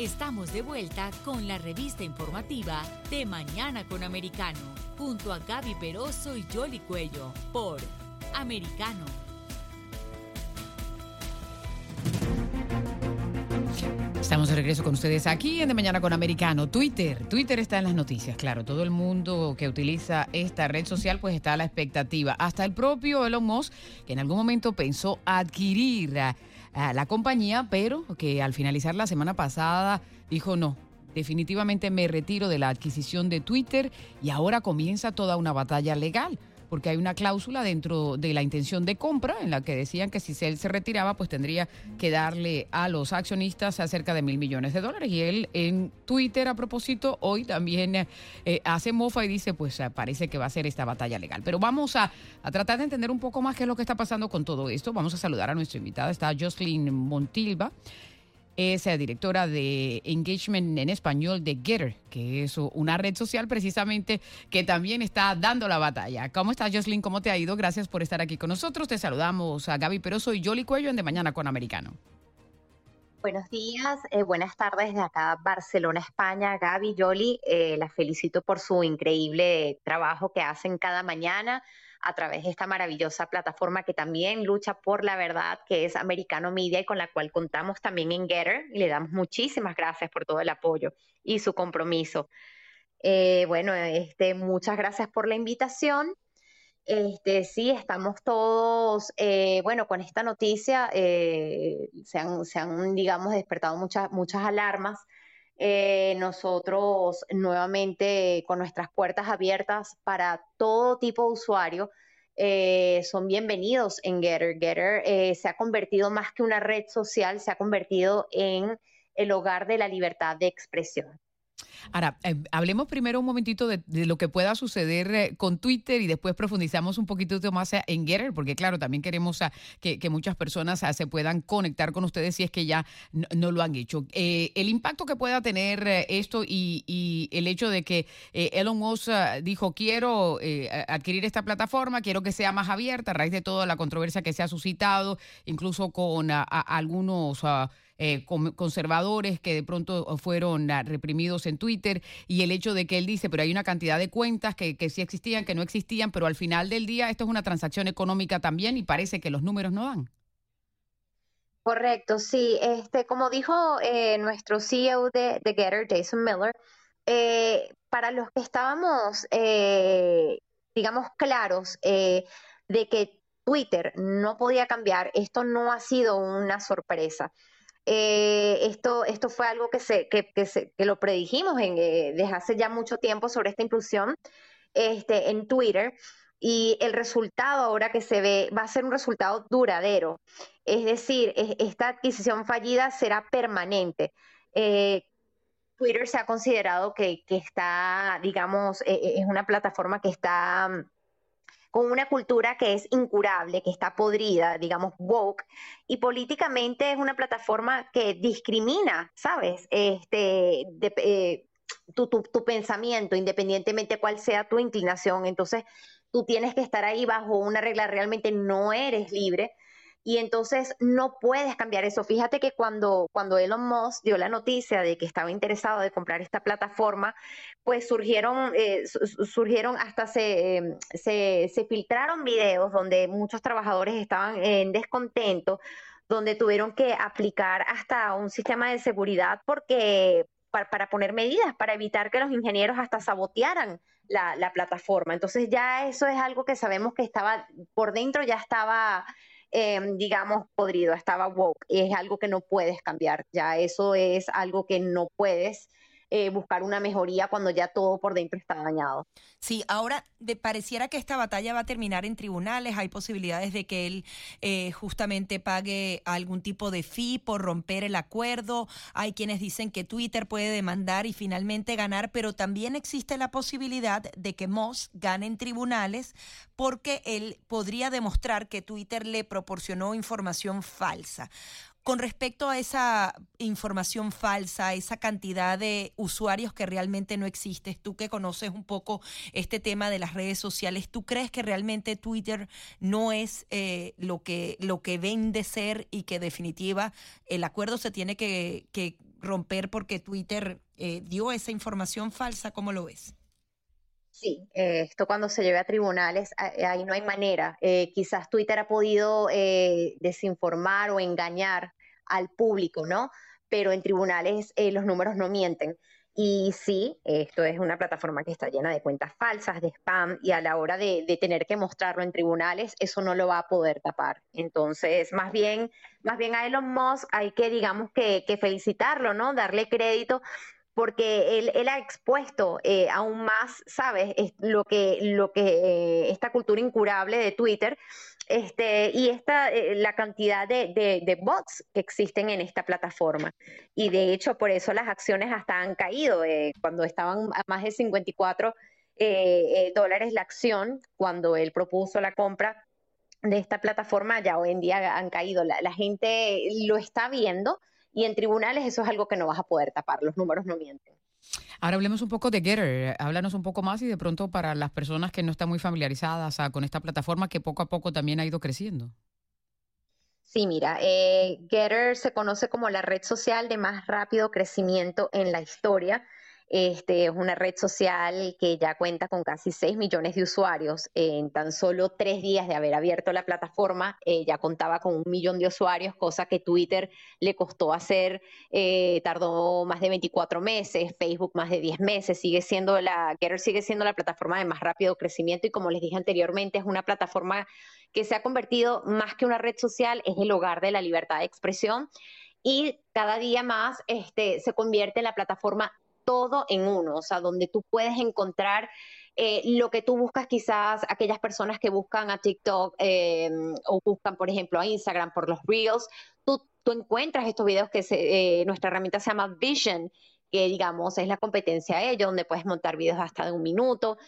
Estamos de vuelta con la revista informativa de Mañana con Americano, junto a Gaby Peroso y Jolly Cuello, por Americano. Estamos de regreso con ustedes aquí en De Mañana con Americano. Twitter. Twitter está en las noticias, claro. Todo el mundo que utiliza esta red social pues está a la expectativa. Hasta el propio Elon Musk, que en algún momento pensó adquirir la compañía, pero que al finalizar la semana pasada dijo no. Definitivamente me retiro de la adquisición de Twitter y ahora comienza toda una batalla legal porque hay una cláusula dentro de la intención de compra en la que decían que si él se retiraba, pues tendría que darle a los accionistas cerca de mil millones de dólares. Y él en Twitter, a propósito, hoy también eh, hace mofa y dice, pues eh, parece que va a ser esta batalla legal. Pero vamos a, a, tratar de entender un poco más qué es lo que está pasando con todo esto. Vamos a saludar a nuestra invitada, está Jocelyn Montilva es directora de Engagement en español de Getter, que es una red social precisamente que también está dando la batalla. ¿Cómo estás, Jocelyn? ¿Cómo te ha ido? Gracias por estar aquí con nosotros. Te saludamos a Gaby Peroso y Jolly Cuello en De Mañana con Americano. Buenos días, eh, buenas tardes de acá, Barcelona, España. Gaby, Jolly, eh, las felicito por su increíble trabajo que hacen cada mañana a través de esta maravillosa plataforma que también lucha por la verdad, que es Americano Media y con la cual contamos también en Getter y le damos muchísimas gracias por todo el apoyo y su compromiso. Eh, bueno, este, muchas gracias por la invitación. Este, sí, estamos todos, eh, bueno, con esta noticia eh, se, han, se, han, digamos, despertado muchas, muchas alarmas eh, nosotros nuevamente con nuestras puertas abiertas para todo tipo de usuario. Eh, son bienvenidos en Getter. Getter eh, se ha convertido más que una red social, se ha convertido en el hogar de la libertad de expresión. Ahora, eh, hablemos primero un momentito de, lo que pueda suceder eh, con Twitter y después profundizamos un poquito más en Getter, porque claro, también queremos que, muchas personas se puedan conectar con ustedes si es que ya no, lo han hecho. Eh, el impacto que pueda tener esto y, el hecho de que Elon Musk dijo, quiero adquirir esta plataforma, quiero que sea más abierta a raíz de toda la controversia que se ha suscitado, incluso con algunos... Eh, conservadores que de pronto fueron ah, reprimidos en Twitter y el hecho de que él dice, pero hay una cantidad de cuentas que, que sí existían, que no existían, pero al final del día esto es una transacción económica también y parece que los números no dan. Correcto, sí. Este, como dijo eh, nuestro CEO de, de, Getter, Jason Miller, eh, para los que estábamos, digamos, claros de que Twitter no podía cambiar, esto no ha sido una sorpresa. Eh, esto, esto fue algo que, se, que, que, lo predijimos eh, desde hace ya mucho tiempo sobre esta inclusión este, en Twitter y el resultado ahora que se ve va a ser un resultado duradero. Es decir, esta adquisición fallida será permanente. Eh, Twitter se ha considerado que, que está, digamos, es una plataforma que está con una cultura que es incurable, que está podrida, digamos, woke, y políticamente es una plataforma que discrimina, ¿sabes? Este, eh, tu, tu, pensamiento, independientemente cuál sea tu inclinación. Entonces, tú tienes que estar ahí bajo una regla, realmente no eres libre y entonces no puedes cambiar eso. Fíjate que cuando, cuando Elon Musk dio la noticia de que estaba interesado de comprar esta plataforma, pues surgieron, eh, surgieron hasta se, se, se filtraron videos donde muchos trabajadores estaban en descontento, donde tuvieron que aplicar hasta un sistema de seguridad porque para, para, poner medidas, para evitar que los ingenieros hasta sabotearan la, la, plataforma. Entonces ya eso es algo que sabemos que estaba por dentro, ya estaba Em, digamos, podrido, estaba woke. Es algo que no puedes cambiar. Ya eso es algo que no puedes eh, buscar una mejoría cuando ya todo por dentro está dañado. Sí, ahora de, pareciera que esta batalla va a terminar en tribunales. Hay posibilidades de que él eh, justamente pague algún tipo de fee por romper el acuerdo. Hay quienes dicen que Twitter puede demandar y finalmente ganar, pero también existe la posibilidad de que Moss gane en tribunales porque él podría demostrar que Twitter le proporcionó información falsa. Con respecto a esa información falsa, esa cantidad de usuarios que realmente no existe, tú que conoces un poco este tema de las redes sociales, ¿tú crees que realmente Twitter no es eh, lo, que, lo que vende ser y que definitiva el acuerdo se tiene que, romper porque Twitter eh, dio esa información falsa? ¿Cómo lo ves? Sí, eh, esto cuando se lleve a tribunales, ahí no hay manera. Eh, quizás Twitter ha podido eh, desinformar o engañar al público, ¿no? Pero en tribunales los números no mienten. Y sí, esto es una plataforma que está llena de cuentas falsas, de spam, y a la hora de, tener que mostrarlo en tribunales, eso no lo va a poder tapar. Entonces, más bien, más bien a Elon Musk hay que, digamos, que, que felicitarlo, ¿no? Darle crédito porque él, ha expuesto eh, aún más, ¿sabes? lo que, lo que eh, esta cultura incurable de Twitter este, y esta, eh, la cantidad de, bots que existen en esta plataforma. Y de hecho, por eso las acciones hasta han caído. cuando estaban a más de 54 dólares la acción, cuando él propuso la compra de esta plataforma, ya hoy en día han caído. la gente lo está viendo y en tribunales eso es algo que no vas a poder tapar, los números no mienten. Ahora hablemos un poco de Getter, háblanos un poco más y de pronto para las personas que no están muy familiarizadas con esta plataforma que poco a poco también ha ido creciendo. Sí, mira, eh, Getter se conoce como la red social de más rápido crecimiento en la historia. Este, es una red social que ya cuenta con casi 6 millones de usuarios. En tan solo tres días de haber abierto la plataforma, eh, ya contaba con un millón de usuarios, cosa que Twitter le costó hacer, eh, tardó más de 24 meses, Facebook más de 10 meses, sigue siendo la, sigue siendo la plataforma de más rápido crecimiento y como les dije anteriormente, es una plataforma que se ha convertido más que una red social, es el hogar de la libertad de expresión y cada día más este, se convierte en la plataforma todo en uno, o sea, donde tú puedes encontrar eh, lo que tú buscas quizás aquellas personas que buscan a TikTok eh, o buscan, por ejemplo, a Instagram por los Reels, tú, tú encuentras estos videos que se, eh, nuestra herramienta se llama Vision, que digamos es la competencia a ello, donde puedes montar videos hasta de un minuto.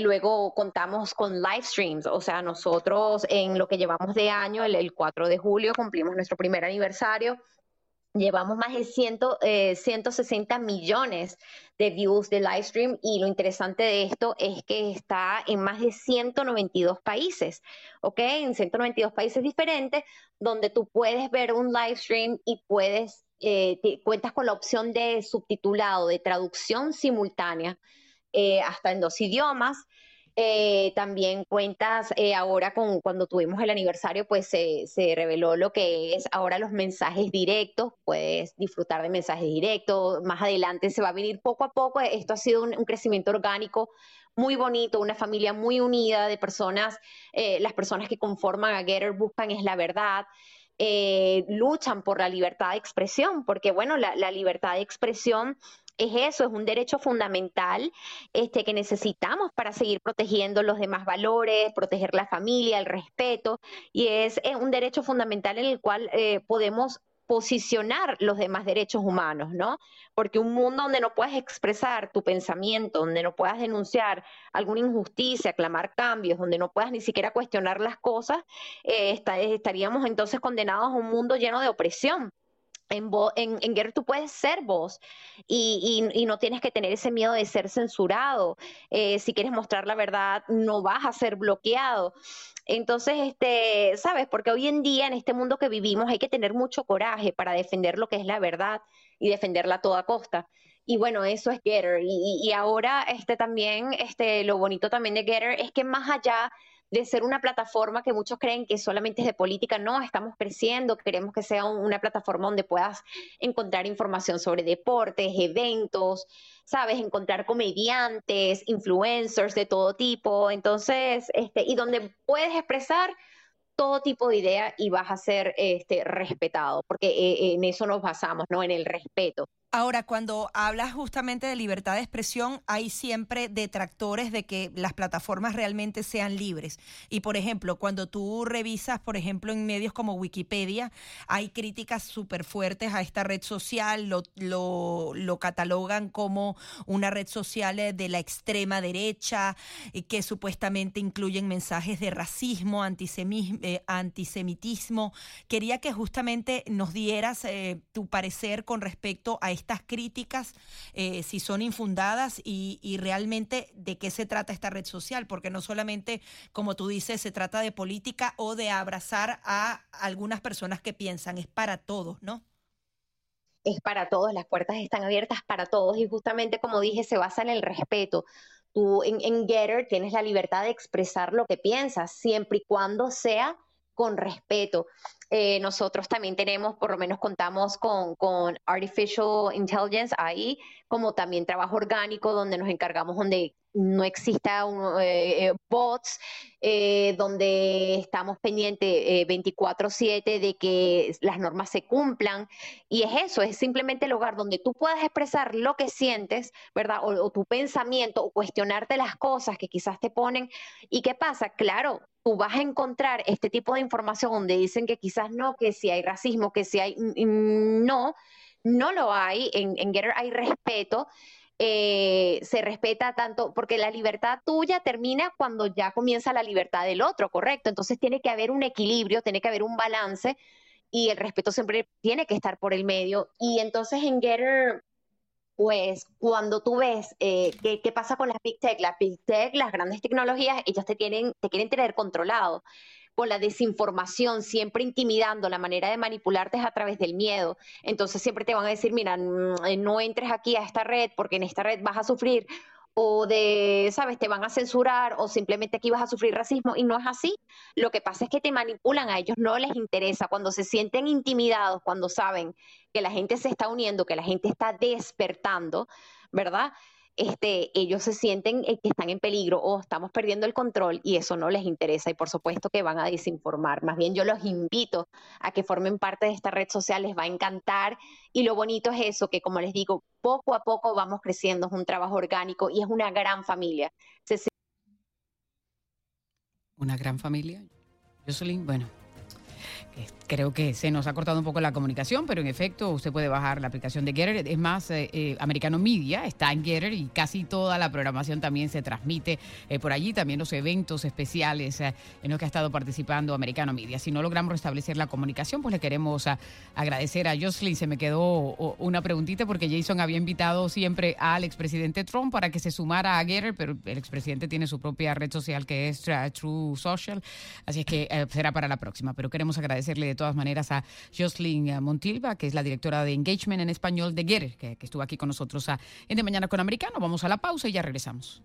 luego contamos con live streams, o sea, nosotros en lo que llevamos de año, el, el 4 de julio, cumplimos nuestro primer aniversario Llevamos más de 160 eh, millones de views de live stream y lo interesante de esto es que está en más de 192 países, ¿ok? En 192 países diferentes donde tú puedes ver un live stream y puedes, eh, cuentas con la opción de subtitulado, de traducción simultánea, eh, hasta en dos idiomas. Eh, también cuentas eh, ahora con cuando tuvimos el aniversario, pues se, reveló lo que es ahora los mensajes directos, puedes disfrutar de mensajes directos, más adelante se va a venir poco a poco, esto ha sido un, crecimiento orgánico muy bonito, una familia muy unida de personas, eh, las personas que conforman a Getter buscan es la verdad. luchan por la libertad de expresión, porque bueno, la libertad de expresión es eso, es un derecho fundamental este, que necesitamos para seguir protegiendo los demás valores, proteger la familia, el respeto, y es eh, un derecho fundamental en el cual eh, podemos posicionar los demás derechos humanos, ¿no? Porque un mundo donde no puedas expresar tu pensamiento, donde no puedas denunciar alguna injusticia, clamar cambios, donde no puedas ni siquiera cuestionar las cosas, eh, estaríamos entonces condenados a un mundo lleno de opresión en, en, en Guerra tú puedes ser vos y, y, no tienes que tener ese miedo de ser censurado. Eh, si quieres mostrar la verdad, no vas a ser bloqueado. Entonces, este, ¿sabes? Porque hoy en día, en este mundo que vivimos, hay que tener mucho coraje para defender lo que es la verdad y defenderla a toda costa. Y bueno, eso es Getter. Y, y ahora, este también, este, lo bonito también de Getter es que más allá de ser una plataforma que muchos creen que solamente es de política. No, estamos creciendo, queremos que sea una plataforma donde puedas encontrar información sobre deportes, eventos, sabes, encontrar comediantes, influencers de todo tipo. Entonces, este, y donde puedes expresar todo tipo de idea y vas a ser este, respetado, porque eh, en eso nos basamos, ¿no? En el respeto. Ahora, cuando hablas justamente de libertad de expresión, hay siempre detractores de que las plataformas realmente sean libres. Y, por ejemplo, cuando tú revisas, por ejemplo, en medios como Wikipedia, hay críticas súper fuertes a esta red social, lo, lo, lo, catalogan como una red social de la extrema derecha, que supuestamente incluyen mensajes de racismo, eh, antisemitismo. Quería que justamente nos dieras eh, tu parecer con respecto a estas críticas, eh, si son infundadas y, realmente de qué se trata esta red social, porque no solamente, como tú dices, se trata de política o de abrazar a algunas personas que piensan, es para todos, ¿no? Es para todos, las puertas están abiertas para todos y justamente como dije, se basa en el respeto. Tú en, en Getter tienes la libertad de expresar lo que piensas, siempre y cuando sea con respeto. Eh, nosotros también tenemos, por lo menos contamos con, con, Artificial Intelligence ahí, como también trabajo orgánico, donde nos encargamos donde no exista eh, eh, bots, donde estamos pendientes 24/7 de que las normas se cumplan. Y es eso, es simplemente el lugar donde tú puedas expresar lo que sientes, ¿verdad? O, o tu pensamiento, o cuestionarte las cosas que quizás te ponen. ¿Y qué pasa? Claro, tú vas a encontrar este tipo de información donde dicen que quizás no, que si hay racismo, que si hay... No, no lo hay. En, en Getter hay respeto. Eh, se respeta tanto, porque la libertad tuya termina cuando ya comienza la libertad del otro, ¿correcto? Entonces tiene que haber un equilibrio, tiene que haber un balance y el respeto siempre tiene que estar por el medio. Y entonces en Getter pues cuando tú ves eh, qué, pasa con las Big Tech, las Big Tech, las grandes tecnologías, ellas te, tienen, te quieren tener controlado con la desinformación, siempre intimidando, la manera de manipularte es a través del miedo. Entonces siempre te van a decir, mira, no entres aquí a esta red porque en esta red vas a sufrir o de, sabes, te van a censurar o simplemente aquí vas a sufrir racismo y no es así. Lo que pasa es que te manipulan, a ellos no les interesa, cuando se sienten intimidados, cuando saben que la gente se está uniendo, que la gente está despertando, ¿verdad? Este, ellos se sienten eh, que están en peligro o estamos perdiendo el control y eso no les interesa y por supuesto que van a desinformar. Más bien yo los invito a que formen parte de esta red social, les va a encantar y lo bonito es eso, que como les digo, poco a poco vamos creciendo, es un trabajo orgánico y es una gran familia. Una gran familia. Jocelyn, bueno, Creo que se nos ha cortado un poco la comunicación, pero en efecto usted puede bajar la aplicación de Getter. Es más, eh, eh, Americano Media está en Getter y casi toda la programación también se transmite eh, por allí, también los eventos especiales en los que ha estado participando Americano Media. Si no logramos restablecer la comunicación, pues le queremos agradecer a Jocelyn. Se me quedó una preguntita porque Jason había invitado siempre al expresidente Trump para que se sumara a Getter, pero el expresidente tiene su propia red social que es True Social, así es que será para la próxima. Pero queremos agradecerle de todas maneras a Jocelyn eh, Montilva, que es la directora de Engagement en español de Getter, que, estuvo aquí con nosotros ah, en De Mañana con Americano. Vamos a la pausa y ya regresamos.